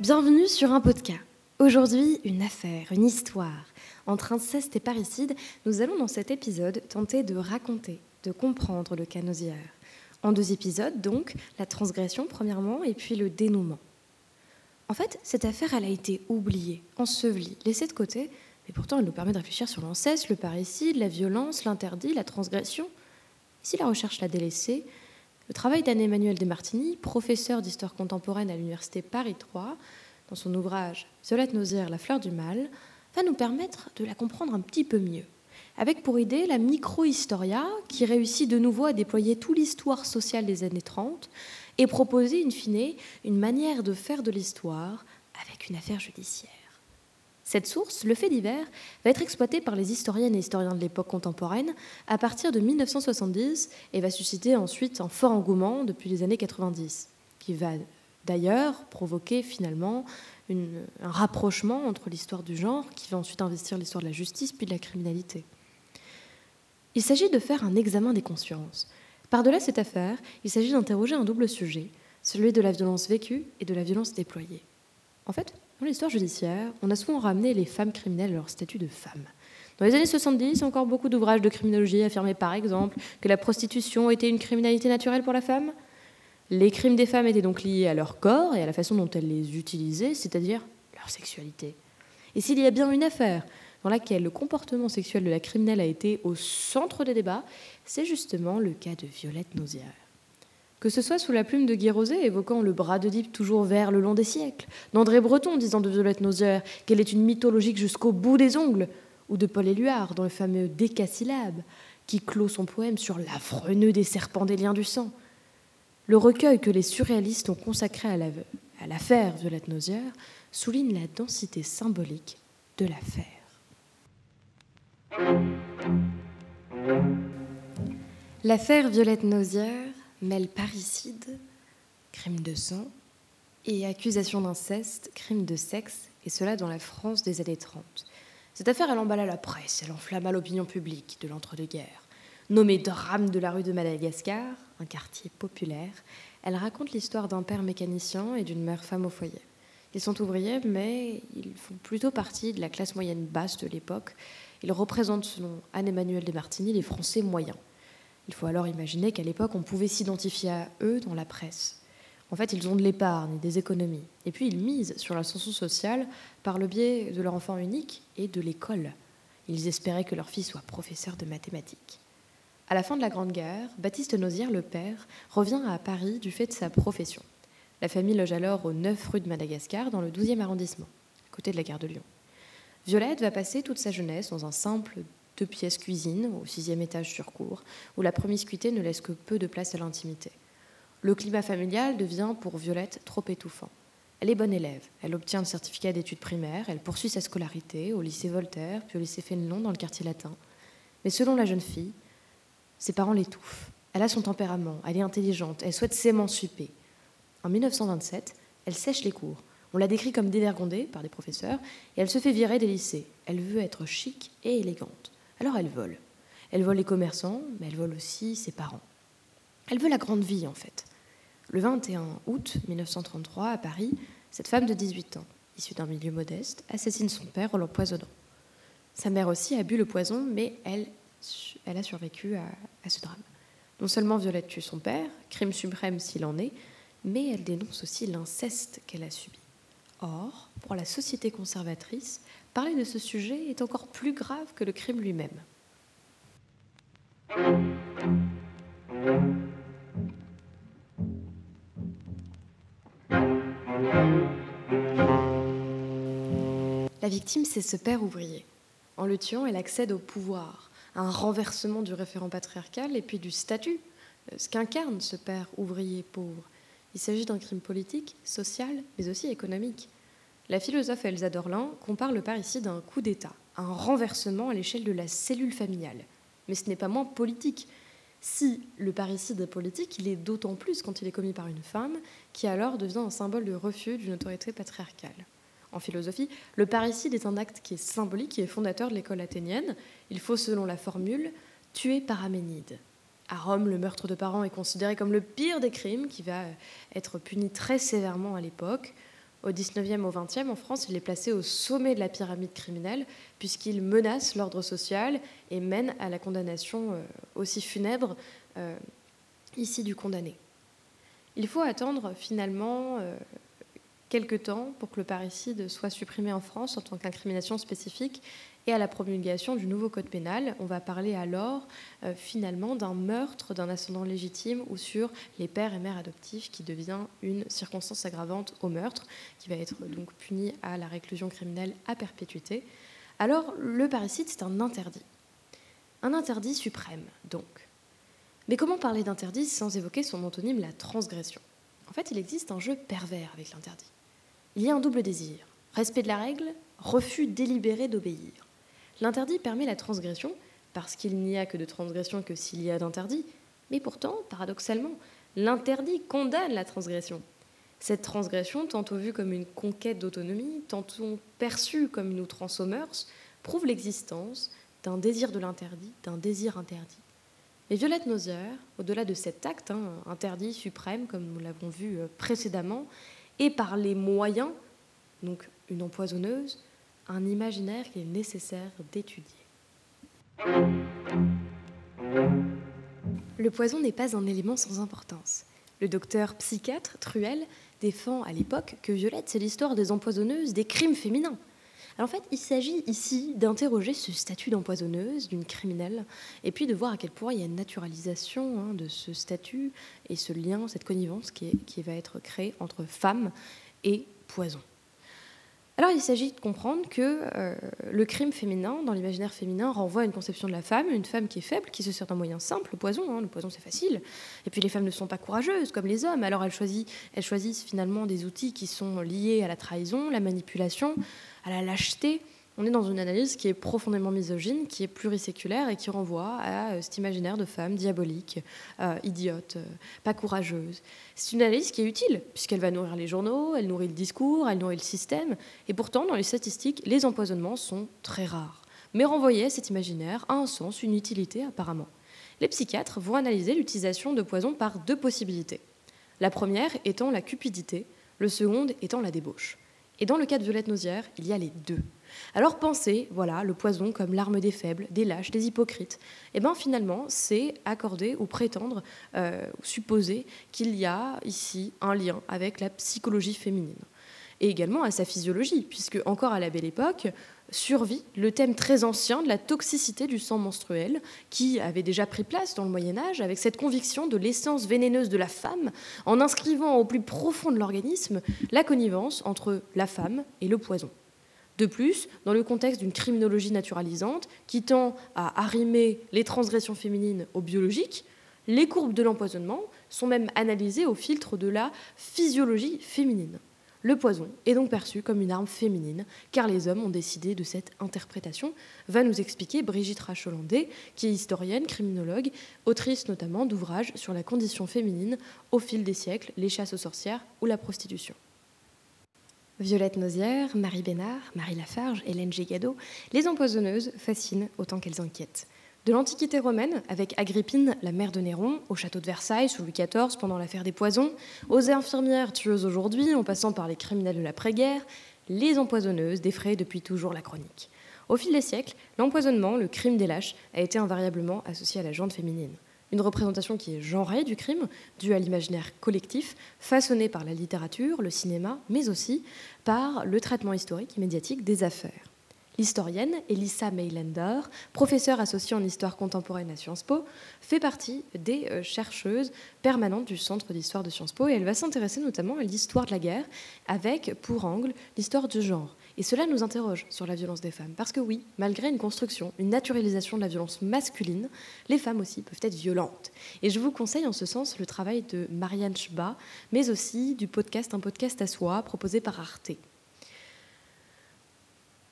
Bienvenue sur un podcast. Aujourd'hui, une affaire, une histoire. Entre inceste et parricide, nous allons dans cet épisode tenter de raconter, de comprendre le cas En deux épisodes, donc, la transgression premièrement et puis le dénouement. En fait, cette affaire, elle a été oubliée, ensevelie, laissée de côté, mais pourtant elle nous permet de réfléchir sur l'inceste, le parricide, la violence, l'interdit, la transgression. si la recherche l'a délaissée, le travail d'Anne-Emmanuel Desmartini, professeur d'histoire contemporaine à l'université Paris 3, dans son ouvrage Violette Nausière, La fleur du mal, va nous permettre de la comprendre un petit peu mieux. Avec pour idée la micro-historia qui réussit de nouveau à déployer toute l'histoire sociale des années 30 et proposer, in fine, une manière de faire de l'histoire avec une affaire judiciaire. Cette source, le fait divers, va être exploitée par les historiennes et historiens de l'époque contemporaine à partir de 1970 et va susciter ensuite un fort engouement depuis les années 90, qui va d'ailleurs provoquer finalement un rapprochement entre l'histoire du genre, qui va ensuite investir l'histoire de la justice, puis de la criminalité. Il s'agit de faire un examen des consciences. Par-delà cette affaire, il s'agit d'interroger un double sujet, celui de la violence vécue et de la violence déployée. En fait, dans l'histoire judiciaire, on a souvent ramené les femmes criminelles à leur statut de femmes. Dans les années 70, encore beaucoup d'ouvrages de criminologie affirmaient par exemple que la prostitution était une criminalité naturelle pour la femme, les crimes des femmes étaient donc liés à leur corps et à la façon dont elles les utilisaient, c'est-à-dire leur sexualité. Et s'il y a bien une affaire dans laquelle le comportement sexuel de la criminelle a été au centre des débats, c'est justement le cas de Violette Nausière. Que ce soit sous la plume de Guy Rosé évoquant le bras de Dieppe toujours vert le long des siècles, d'André Breton disant de Violette Nausière qu'elle est une mythologique jusqu'au bout des ongles, ou de Paul Éluard dans le fameux décasyllabe qui clôt son poème sur l'affreux nœud des serpents des liens du sang, le recueil que les surréalistes ont consacré à l'affaire Violette Nausière souligne la densité symbolique de l'affaire. L'affaire Violette Nausière mêle parricide, crime de sang, et accusation d'inceste, crime de sexe, et cela dans la France des années 30. Cette affaire, elle emballa la presse, elle enflamma l'opinion publique de l'entre-deux-guerres. Nommée Drame de la rue de Madagascar, un quartier populaire, elle raconte l'histoire d'un père mécanicien et d'une mère femme au foyer. Ils sont ouvriers, mais ils font plutôt partie de la classe moyenne basse de l'époque. Ils représentent, selon Anne-Emmanuel Desmartini, les Français moyens. Il faut alors imaginer qu'à l'époque, on pouvait s'identifier à eux dans la presse. En fait, ils ont de l'épargne des économies. Et puis, ils misent sur l'ascension sociale par le biais de leur enfant unique et de l'école. Ils espéraient que leur fils soit professeur de mathématiques. À la fin de la Grande Guerre, Baptiste Nausière, le père, revient à Paris du fait de sa profession. La famille loge alors au 9 rue de Madagascar, dans le 12e arrondissement, à côté de la gare de Lyon. Violette va passer toute sa jeunesse dans un simple deux pièces cuisine au sixième étage sur cour, où la promiscuité ne laisse que peu de place à l'intimité. Le climat familial devient pour Violette trop étouffant. Elle est bonne élève, elle obtient le certificat d'études primaires, elle poursuit sa scolarité au lycée Voltaire, puis au lycée Fénelon dans le quartier latin. Mais selon la jeune fille, ses parents l'étouffent. Elle a son tempérament, elle est intelligente, elle souhaite s'émanciper. En 1927, elle sèche les cours. On la décrit comme dévergondée par des professeurs et elle se fait virer des lycées. Elle veut être chic et élégante. Alors elle vole. Elle vole les commerçants, mais elle vole aussi ses parents. Elle veut la grande vie en fait. Le 21 août 1933, à Paris, cette femme de 18 ans, issue d'un milieu modeste, assassine son père en l'empoisonnant. Sa mère aussi a bu le poison, mais elle elle a survécu à, ce drame. Non seulement Violette tue son père, crime suprême s'il en est, mais elle dénonce aussi l'inceste qu'elle a subi. Or, pour la société conservatrice, parler de ce sujet est encore plus grave que le crime lui-même. La victime, c'est ce père ouvrier. En le tuant, elle accède au pouvoir, un renversement du référent patriarcal et puis du statut, euh, ce qu'incarne ce père ouvrier pauvre. Il s'agit d'un crime politique, social, mais aussi économique. La philosophe Elsa Dorlin compare le parricide à un coup d'État, un renversement à l'échelle de la cellule familiale. Mais ce n'est pas moins politique. Si le parricide est politique, il est d'autant plus quand il est commis par une femme, qui alors devient un symbole de refus d'une autorité patriarcale. en philosophie, le parricide est un acte qui est symbolique, qui est fondateur de l'école athénienne. Il faut, selon la formule, tuer par Aménide. À Rome, le meurtre de parents est considéré comme le pire des crimes, qui va être puni très sévèrement à l'époque. Au 19e au 20e, en France, il est placé au sommet de la pyramide criminelle, puisqu'il menace l'ordre social et mène à la condamnation euh, aussi funèbre euh, ici du condamné. Il faut attendre finalement euh, quelques temps pour que le parricide soit supprimé en France en tant qu'incrimination spécifique et à la promulgation du nouveau code pénal. On va parler alors euh, finalement d'un meurtre d'un ascendant légitime ou sur les pères et mères adoptifs qui devient une circonstance aggravante au meurtre, qui va être donc puni à la réclusion criminelle à perpétuité. Alors le parricide, c'est un interdit. Un interdit suprême, donc. Mais comment parler d'interdit sans évoquer son antonyme, la transgression? En fait, il existe un jeu pervers avec l'interdit. Il y a un double désir. Respect de la règle, refus délibéré d'obéir. L'interdit permet la transgression, parce qu'il n'y a que de transgression que s'il y a d'interdit, mais pourtant, paradoxalement, l'interdit condamne la transgression. Cette transgression, tantôt vue comme une conquête d'autonomie, tantôt perçue comme une outrance aux mœurs, prouve l'existence d'un désir de l'interdit, d'un désir interdit. Mais Violette Nozière, au-delà de cet acte, hein, interdit suprême, comme nous l'avons vu euh, précédemment, et par les moyens, donc une empoisonneuse, un imaginaire qu'il est nécessaire d'étudier. Le poison n'est pas un élément sans importance. Le docteur psychiatre Truel défend à l'époque que Violette, c'est l'histoire des empoisonneuses, des crimes féminins en fait, il s'agit ici d'interroger ce statut d'empoisonneuse, d'une criminelle, et puis de voir à quel point il y a une naturalisation hein, de ce statut et ce lien, cette connivence qui, va être créée entre femme et poison. Alors il s'agit de comprendre que euh, le crime féminin, dans l'imaginaire féminin, renvoie à une conception de la femme, une femme qui est faible, qui se sert d'un moyen simple, le poison. Hein, le poison c'est facile. Et puis les femmes ne sont pas courageuses comme les hommes, alors elles choisissent, elles choisissent finalement des outils qui sont liés à la trahison, la manipulation, à la lâcheté. On est dans une analyse qui est profondément misogyne, qui est pluriséculaire et qui renvoie à euh, cet imaginaire de femme diabolique, euh, idiote, euh, pas courageuse. C'est une analyse qui est utile, puisqu'elle va nourrir les journaux, elle nourrit le discours, elle nourrit le système. Et pourtant, dans les statistiques, les empoisonnements sont très rares. Mais renvoyer cet imaginaire a un sens, une utilité apparemment. Les psychiatres vont analyser l'utilisation de poison par deux possibilités. La première étant la cupidité, le second étant la débauche. Et dans le cas de Violette Nozière, il y a les deux. Alors pensez, voilà, le poison comme l'arme des faibles, des lâches, des hypocrites. Et eh bien finalement, c'est accorder ou prétendre, euh, supposer qu'il y a ici un lien avec la psychologie féminine. Et également à sa physiologie, puisque encore à la belle époque, survit le thème très ancien de la toxicité du sang menstruel, qui avait déjà pris place dans le Moyen Âge, avec cette conviction de l'essence vénéneuse de la femme, en inscrivant au plus profond de l'organisme la connivence entre la femme et le poison. De plus, dans le contexte d'une criminologie naturalisante qui tend à arrimer les transgressions féminines au biologique, les courbes de l'empoisonnement sont même analysées au filtre de la physiologie féminine. Le poison est donc perçu comme une arme féminine, car les hommes ont décidé de cette interprétation, va nous expliquer Brigitte Racholandé, qui est historienne, criminologue, autrice notamment d'ouvrages sur la condition féminine au fil des siècles, les chasses aux sorcières ou la prostitution. Violette Nozière, Marie Bénard, Marie Lafarge, Hélène Gégado, les empoisonneuses fascinent autant qu'elles inquiètent. De l'Antiquité romaine, avec Agrippine, la mère de Néron, au château de Versailles sous Louis XIV pendant l'affaire des poisons, aux infirmières tueuses aujourd'hui, en passant par les criminels de l'après-guerre, les empoisonneuses défraient depuis toujours la chronique. Au fil des siècles, l'empoisonnement, le crime des lâches, a été invariablement associé à la jante féminine. Une représentation qui est genrée du crime, due à l'imaginaire collectif, façonné par la littérature, le cinéma, mais aussi par le traitement historique et médiatique des affaires. L'historienne Elissa Meilander, professeure associée en histoire contemporaine à Sciences Po, fait partie des euh, chercheuses permanentes du Centre d'histoire de Sciences Po et elle va s'intéresser notamment à l'histoire de la guerre avec pour angle l'histoire du genre. Et cela nous interroge sur la violence des femmes. Parce que oui, malgré une construction, une naturalisation de la violence masculine, les femmes aussi peuvent être violentes. Et je vous conseille en ce sens le travail de Marianne Schba, mais aussi du podcast Un podcast à soi proposé par Arte.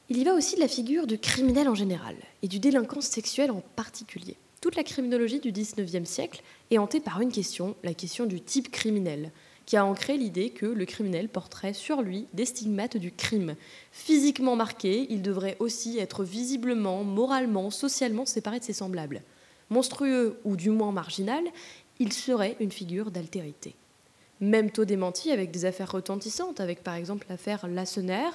Il y va aussi de la figure du criminel en général et du délinquant sexuel en particulier. Toute la criminologie du XIXe siècle est hantée par une question, la question du type criminel. Qui a ancré l'idée que le criminel porterait sur lui des stigmates du crime. Physiquement marqué, il devrait aussi être visiblement, moralement, socialement séparé de ses semblables. Monstrueux ou du moins marginal, il serait une figure d'altérité. Même taux démenti avec des affaires retentissantes, avec par exemple l'affaire Lassener,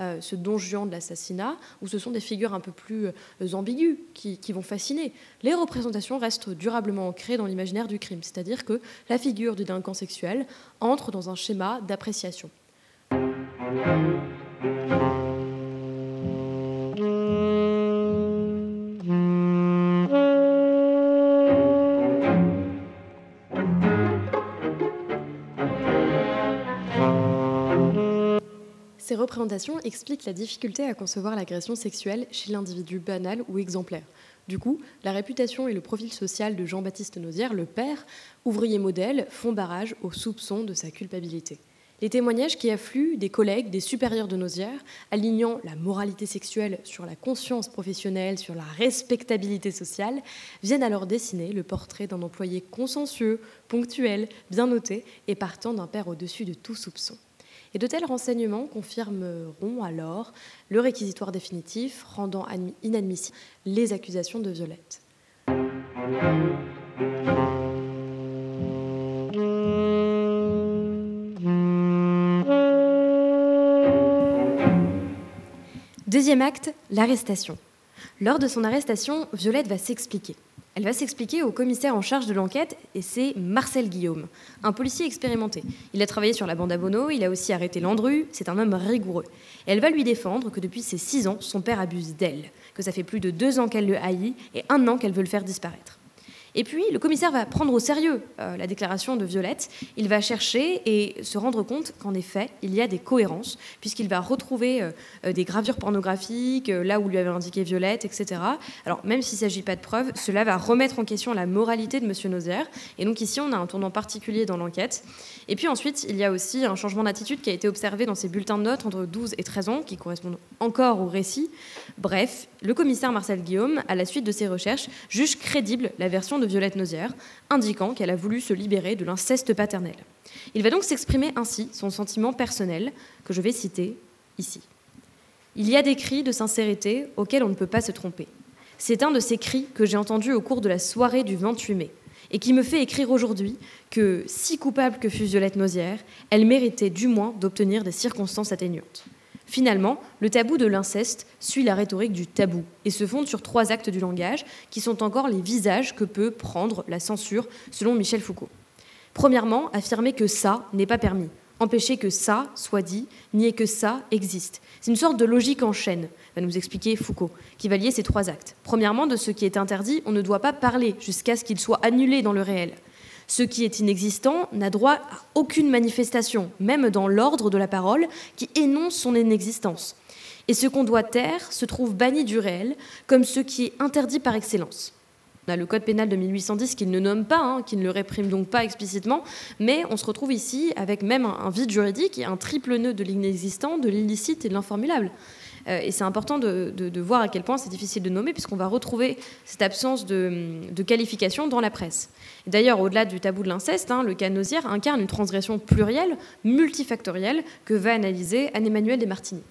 euh, ce don Juan de l'assassinat, où ce sont des figures un peu plus euh, ambiguës qui, vont fasciner. Les représentations restent durablement ancrées dans l'imaginaire du crime, c'est-à-dire que la figure du délinquant sexuel entre dans un schéma d'appréciation. Ces représentations expliquent la difficulté à concevoir l'agression sexuelle chez l'individu banal ou exemplaire. Du coup, la réputation et le profil social de Jean-Baptiste Nausière, le père, ouvrier modèle, font barrage au soupçon de sa culpabilité. Les témoignages qui affluent des collègues, des supérieurs de Nausière, alignant la moralité sexuelle sur la conscience professionnelle, sur la respectabilité sociale, viennent alors dessiner le portrait d'un employé consciencieux, ponctuel, bien noté et partant d'un père au-dessus de tout soupçon. Et de tels renseignements confirmeront alors le réquisitoire définitif rendant inadmissibles les accusations de Violette. Deuxième acte, l'arrestation. Lors de son arrestation, Violette va s'expliquer. Elle va s'expliquer au commissaire en charge de l'enquête, et c'est Marcel Guillaume, un policier expérimenté. Il a travaillé sur la bande à Bono, il a aussi arrêté Landru, c'est un homme rigoureux. Elle va lui défendre que depuis ses six ans, son père abuse d'elle, que ça fait plus de deux ans qu'elle le haït et un an qu'elle veut le faire disparaître. Et puis, le commissaire va prendre au sérieux euh, la déclaration de Violette. Il va chercher et se rendre compte qu'en effet, il y a des cohérences, puisqu'il va retrouver euh, euh, des gravures pornographiques, là où lui avait indiqué Violette, etc. Alors, même s'il ne s'agit pas de preuves, cela va remettre en question la moralité de M. Nozière. Et donc, ici, on a un tournant particulier dans l'enquête. Et puis ensuite, il y a aussi un changement d'attitude qui a été observé dans ses bulletins de notes entre 12 et 13 ans, qui correspondent encore au récit. Bref, le commissaire Marcel Guillaume, à la suite de ses recherches, juge crédible la version de Violette Nozière, indiquant qu'elle a voulu se libérer de l'inceste paternel. Il va donc s'exprimer ainsi son sentiment personnel, que je vais citer ici. Il y a des cris de sincérité auxquels on ne peut pas se tromper. C'est un de ces cris que j'ai entendu au cours de la soirée du 28 mai et qui me fait écrire aujourd'hui que, si coupable que fut Violette Nozière, elle méritait du moins d'obtenir des circonstances atténuantes. Finalement, le tabou de l'inceste suit la rhétorique du tabou et se fonde sur trois actes du langage qui sont encore les visages que peut prendre la censure selon Michel Foucault. Premièrement, affirmer que ça n'est pas permis, empêcher que ça soit dit, nier que ça existe. C'est une sorte de logique en chaîne, va nous expliquer Foucault, qui va lier ces trois actes. Premièrement, de ce qui est interdit, on ne doit pas parler jusqu'à ce qu'il soit annulé dans le réel. Ce qui est inexistant n'a droit à aucune manifestation, même dans l'ordre de la parole qui énonce son inexistence. Et ce qu'on doit taire se trouve banni du réel, comme ce qui est interdit par excellence. On a le code pénal de 1810 qui ne nomme pas, hein, qui ne le réprime donc pas explicitement, mais on se retrouve ici avec même un, vide juridique et un triple nœud de l'inexistant, de l'illicite et de l'informulable. Euh, et c'est important de, voir à quel point c'est difficile de nommer, puisqu'on va retrouver cette absence de, qualification dans la presse. D'ailleurs, au-delà du tabou de l'inceste, hein, le cas Nosière incarne une transgression plurielle, multifactorielle, que va analyser Anne-Emmanuel Desmartini.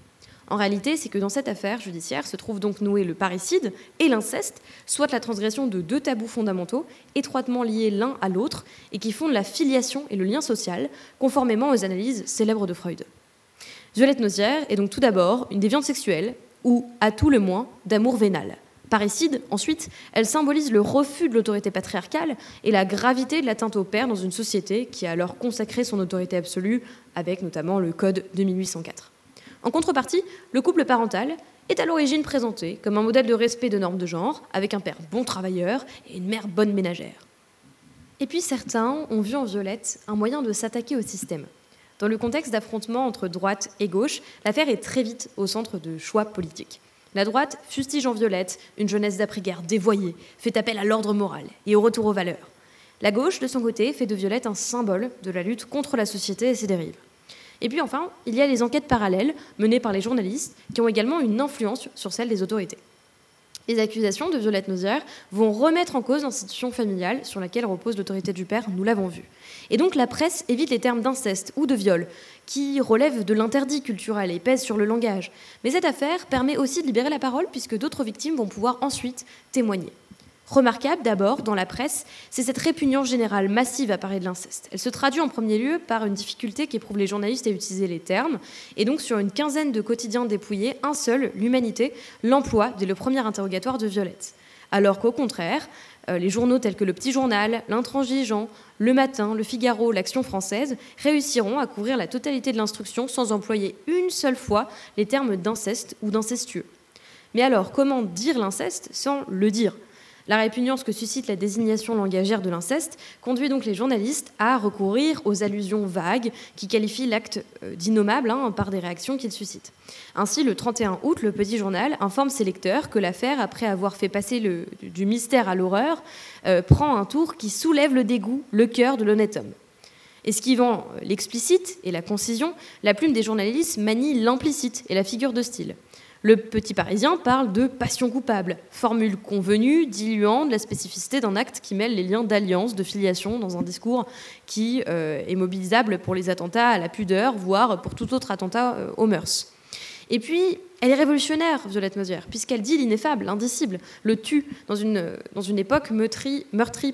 En réalité, c'est que dans cette affaire judiciaire se trouve donc noué le parricide et l'inceste, soit la transgression de deux tabous fondamentaux, étroitement liés l'un à l'autre, et qui fondent la filiation et le lien social, conformément aux analyses célèbres de Freud. Violette Nozière est donc tout d'abord une déviante sexuelle, ou, à tout le moins, d'amour vénal. Parricide, ensuite, elle symbolise le refus de l'autorité patriarcale et la gravité de l'atteinte au père dans une société qui a alors consacré son autorité absolue, avec notamment le Code de 1804. En contrepartie, le couple parental est à l'origine présenté comme un modèle de respect de normes de genre, avec un père bon travailleur et une mère bonne ménagère. Et puis certains ont vu en Violette un moyen de s'attaquer au système, dans le contexte d'affrontement entre droite et gauche, l'affaire est très vite au centre de choix politiques. La droite fustige en violette une jeunesse d'après-guerre dévoyée, fait appel à l'ordre moral et au retour aux valeurs. La gauche, de son côté, fait de Violette un symbole de la lutte contre la société et ses dérives. Et puis enfin, il y a les enquêtes parallèles menées par les journalistes qui ont également une influence sur celle des autorités. Les accusations de Violette Nozière vont remettre en cause l'institution familiale sur laquelle repose l'autorité du père, nous l'avons vu. Et donc la presse évite les termes d'inceste ou de viol, qui relèvent de l'interdit culturel et pèsent sur le langage. Mais cette affaire permet aussi de libérer la parole puisque d'autres victimes vont pouvoir ensuite témoigner. Remarquable d'abord dans la presse, c'est cette répugnance générale massive à parler de l'inceste. Elle se traduit en premier lieu par une difficulté qu'éprouvent les journalistes à utiliser les termes, et donc sur une quinzaine de quotidiens dépouillés, un seul, l'Humanité, l'emploi dès le premier interrogatoire de Violette. Alors qu'au contraire, euh, les journaux tels que Le Petit Journal, L'Intransigeant, Le Matin, Le Figaro, l'Action française réussiront à couvrir la totalité de l'instruction sans employer une seule fois les termes d'inceste ou d'incestueux. Mais alors, comment dire l'inceste sans le dire? La répugnance que suscite la désignation langagière de l'inceste conduit donc les journalistes à recourir aux allusions vagues qui qualifient l'acte euh, d'innommable hein, par des réactions qu'il suscite. Ainsi, le 31 août, le Petit Journal informe ses lecteurs que l'affaire, après avoir fait passer du mystère à l'horreur, euh, prend un tour qui soulève le dégoût, le cœur de l'honnête homme. Esquivant l'explicite et la concision, la plume des journalistes manie l'implicite et la figure de style. Le Petit Parisien parle de passion coupable, formule convenue, diluant de la spécificité d'un acte qui mêle les liens d'alliance, de filiation, dans un discours qui euh, est mobilisable pour les attentats à la pudeur, voire pour tout autre attentat euh, aux mœurs. Et puis, elle est révolutionnaire, Violette Mosière, puisqu'elle dit l'ineffable, l'indicible, le tue dans une, dans une époque meurtrie,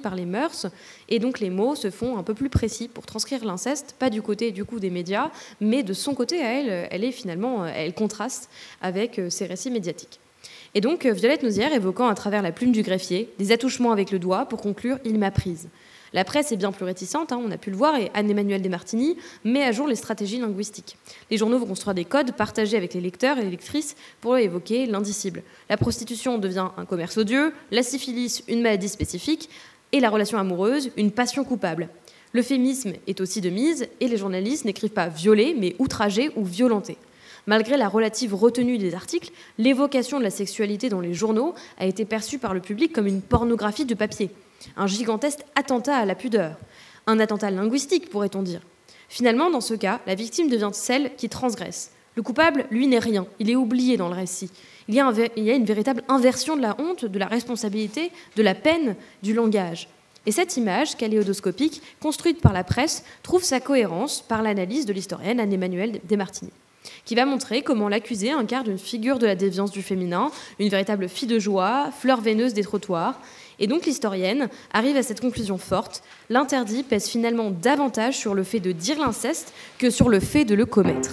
par les mœurs. Et donc les mots se font un peu plus précis pour transcrire l'inceste, pas du côté du coup des médias, mais de son côté à elle, elle est finalement, elle contraste avec euh, ces récits médiatiques. Et donc Violette Nozière évoquant à travers la plume du greffier des attouchements avec le doigt pour conclure Il m'a prise. La presse est bien plus réticente, hein, on a pu le voir, et Anne-Emmanuel Desmartini met à jour les stratégies linguistiques. Les journaux vont construire des codes partagés avec les lecteurs et les lectrices pour évoquer l'indicible. La prostitution devient un commerce odieux, la syphilis une maladie spécifique, et la relation amoureuse une passion coupable. Le féminisme est aussi de mise, et les journalistes n'écrivent pas violer, mais outrager ou violenter. Malgré la relative retenue des articles, l'évocation de la sexualité dans les journaux a été perçue par le public comme une pornographie de papier un gigantesque attentat à la pudeur, un attentat linguistique, pourrait-on dire. Finalement, dans ce cas, la victime devient celle qui transgresse. Le coupable, lui, n'est rien, il est oublié dans le récit. Il y, a une véritable inversion de la honte, de la responsabilité, de la peine, du langage. Et cette image caléodoscopique, construite par la presse, trouve sa cohérence par l'analyse de l'historienne Anne-Emmanuelle Desmartini, qui va montrer comment l'accusé incarne une figure de la déviance du féminin, une véritable fille de joie, fleur veineuse des trottoirs, et donc l'historienne arrive à cette conclusion forte, l'interdit pèse finalement davantage sur le fait de dire l'inceste que sur le fait de le commettre.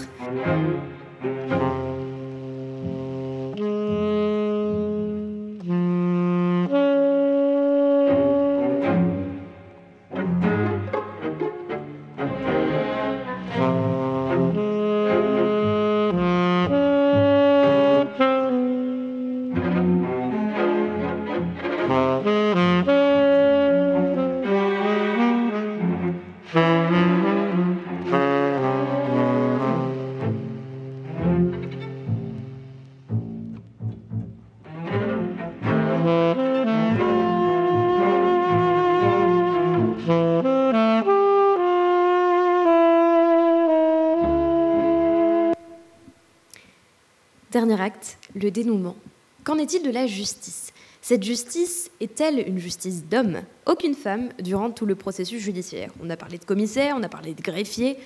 Acte, le dénouement. Qu'en est-il de la justice? Cette justice est-elle une justice d'homme Aucune femme durant tout le processus judiciaire. On a parlé de commissaire, on a parlé de greffier.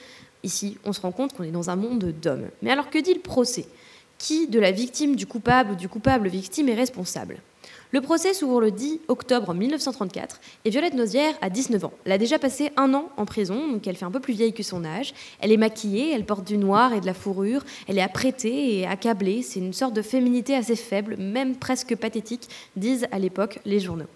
Ici, on se rend compte qu'on est dans un monde d'hommes. Mais alors que dit le procès? Qui de la victime, du coupable ou du coupable victime est responsable? Le procès s'ouvre le 10 octobre 1934 et Violette Nozière a 19 ans. Elle a déjà passé un an en prison, donc elle fait un peu plus vieille que son âge. Elle est maquillée, elle porte du noir et de la fourrure, elle est apprêtée et accablée. C'est une sorte de féminité assez faible, même presque pathétique, disent à l'époque les journaux.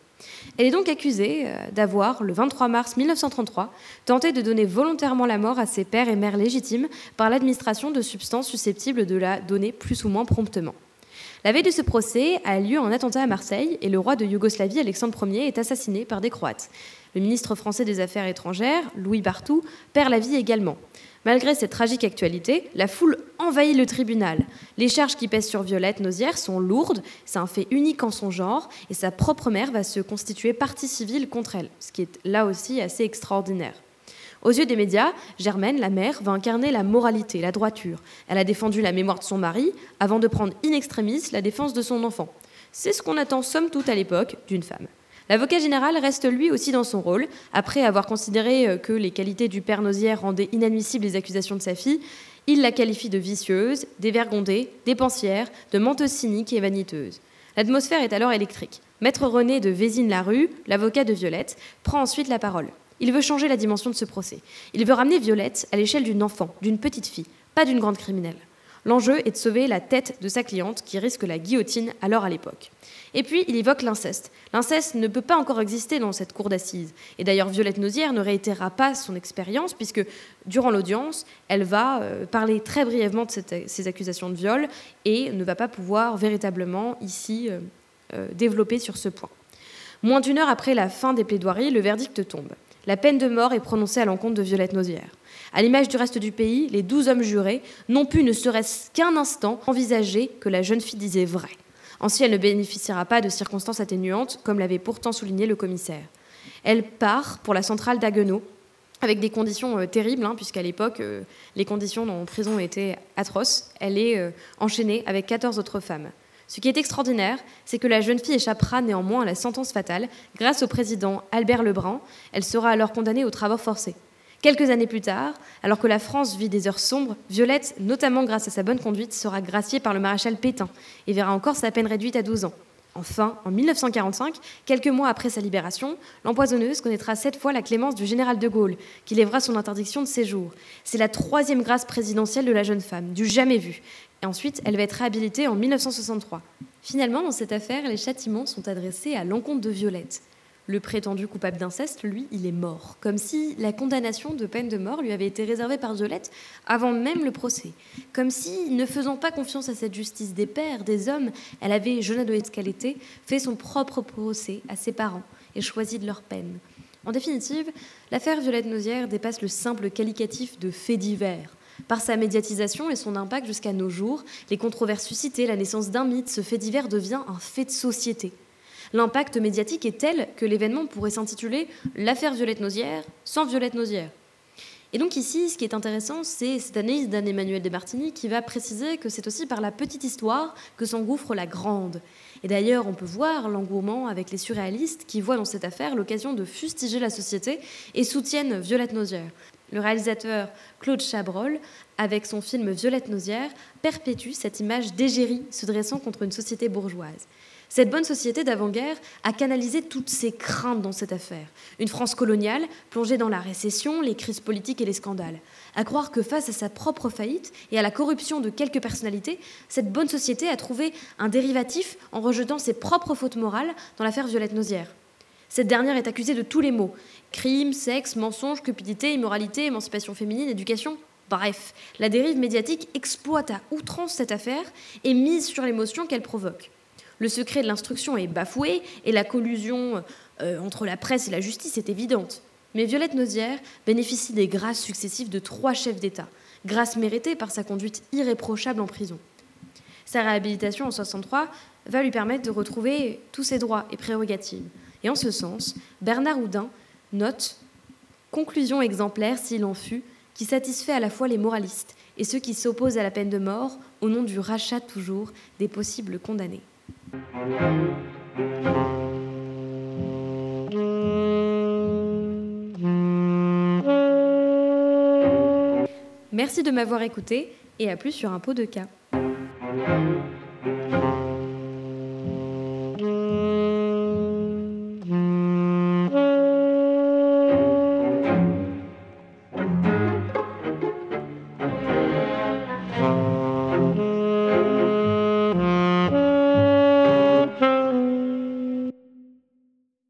Elle est donc accusée euh, d'avoir, le 23 mars 1933, tenté de donner volontairement la mort à ses pères et mères légitimes par l'administration de substances susceptibles de la donner plus ou moins promptement. La veille de ce procès a lieu un attentat à Marseille et le roi de Yougoslavie, Alexandre Ier, est assassiné par des Croates. Le ministre français des Affaires étrangères, Louis Bartou, perd la vie également. Malgré cette tragique actualité, la foule envahit le tribunal. Les charges qui pèsent sur Violette Nozière sont lourdes, c'est un fait unique en son genre, et sa propre mère va se constituer partie civile contre elle, ce qui est là aussi assez extraordinaire. Aux yeux des médias, Germaine, la mère, va incarner la moralité, la droiture. Elle a défendu la mémoire de son mari avant de prendre in extremis la défense de son enfant. C'est ce qu'on attend somme toute à l'époque d'une femme. L'avocat général reste lui aussi dans son rôle. Après avoir considéré euh, que les qualités du père Nozière rendaient inadmissibles les accusations de sa fille, il la qualifie de vicieuse, dévergondée, dépensière, de menteuse cynique et vaniteuse. L'atmosphère est alors électrique. Maître René de Vézine-la-Rue, l'avocat de Violette, prend ensuite la parole. Il veut changer la dimension de ce procès. Il veut ramener Violette à l'échelle d'une enfant, d'une petite fille, pas d'une grande criminelle. L'enjeu est de sauver la tête de sa cliente qui risque la guillotine alors à l'époque. Et puis, il évoque l'inceste. L'inceste ne peut pas encore exister dans cette cour d'assises. Et d'ailleurs, Violette Nausière ne réitérera pas son expérience, puisque durant l'audience, elle va euh, parler très brièvement de ces accusations de viol et ne va pas pouvoir véritablement ici euh, euh, développer sur ce point. Moins d'une heure après la fin des plaidoiries, le verdict tombe. La peine de mort est prononcée à l'encontre de Violette Nausière. À l'image du reste du pays, les douze hommes jurés n'ont pu, ne serait-ce qu'un instant, envisager que la jeune fille disait vrai. Ainsi, elle ne bénéficiera pas de circonstances atténuantes, comme l'avait pourtant souligné le commissaire. Elle part pour la centrale d'Aguenau, avec des conditions euh, terribles, hein, puisqu'à l'époque, euh, les conditions en prison étaient atroces. Elle est euh, enchaînée avec 14 autres femmes. Ce qui est extraordinaire, c'est que la jeune fille échappera néanmoins à la sentence fatale grâce au président Albert Lebrun. Elle sera alors condamnée aux travaux forcés. Quelques années plus tard, alors que la France vit des heures sombres, Violette, notamment grâce à sa bonne conduite, sera graciée par le maréchal Pétain et verra encore sa peine réduite à 12 ans. Enfin, en 1945, quelques mois après sa libération, l'empoisonneuse connaîtra cette fois la clémence du général de Gaulle, qui lèvera son interdiction de séjour. C'est la troisième grâce présidentielle de la jeune femme, du jamais vu. Et ensuite, elle va être réhabilitée en 1963. Finalement, dans cette affaire, les châtiments sont adressés à l'encontre de Violette. Le prétendu coupable d'inceste, lui, il est mort, comme si la condamnation de peine de mort lui avait été réservée par Violette avant même le procès, comme si, ne faisant pas confiance à cette justice des pères, des hommes, elle avait, jeune adolescente qu'elle était, fait son propre procès à ses parents et choisi de leur peine. En définitive, l'affaire Violette Nausière dépasse le simple qualificatif de fait divers. Par sa médiatisation et son impact jusqu'à nos jours, les controverses suscitées, la naissance d'un mythe, ce fait divers devient un fait de société. L'impact médiatique est tel que l'événement pourrait s'intituler L'affaire Violette Nausière sans Violette Nausière. Et donc ici, ce qui est intéressant, c'est cette analyse d'Anne-Emmanuel Desmartini qui va préciser que c'est aussi par la petite histoire que s'engouffre la grande. Et d'ailleurs, on peut voir l'engouement avec les surréalistes qui voient dans cette affaire l'occasion de fustiger la société et soutiennent Violette Nausière. Le réalisateur Claude Chabrol, avec son film Violette Nausière, perpétue cette image d'égérie se dressant contre une société bourgeoise. Cette bonne société d'avant-guerre a canalisé toutes ses craintes dans cette affaire. Une France coloniale plongée dans la récession, les crises politiques et les scandales. À croire que face à sa propre faillite et à la corruption de quelques personnalités, cette bonne société a trouvé un dérivatif en rejetant ses propres fautes morales dans l'affaire Violette Nausière. Cette dernière est accusée de tous les maux crime, sexe, mensonge, cupidité, immoralité, émancipation féminine, éducation. Bref, la dérive médiatique exploite à outrance cette affaire et mise sur l'émotion qu'elle provoque le secret de l'instruction est bafoué et la collusion euh, entre la presse et la justice est évidente. Mais Violette Nausière bénéficie des grâces successives de trois chefs d'État, grâces méritées par sa conduite irréprochable en prison. Sa réhabilitation en 63 va lui permettre de retrouver tous ses droits et prérogatives. Et en ce sens, Bernard Houdin note Conclusion exemplaire, s'il en fut, qui satisfait à la fois les moralistes et ceux qui s'opposent à la peine de mort au nom du rachat toujours des possibles condamnés. Merci de m'avoir écouté et à plus sur un pot de cas.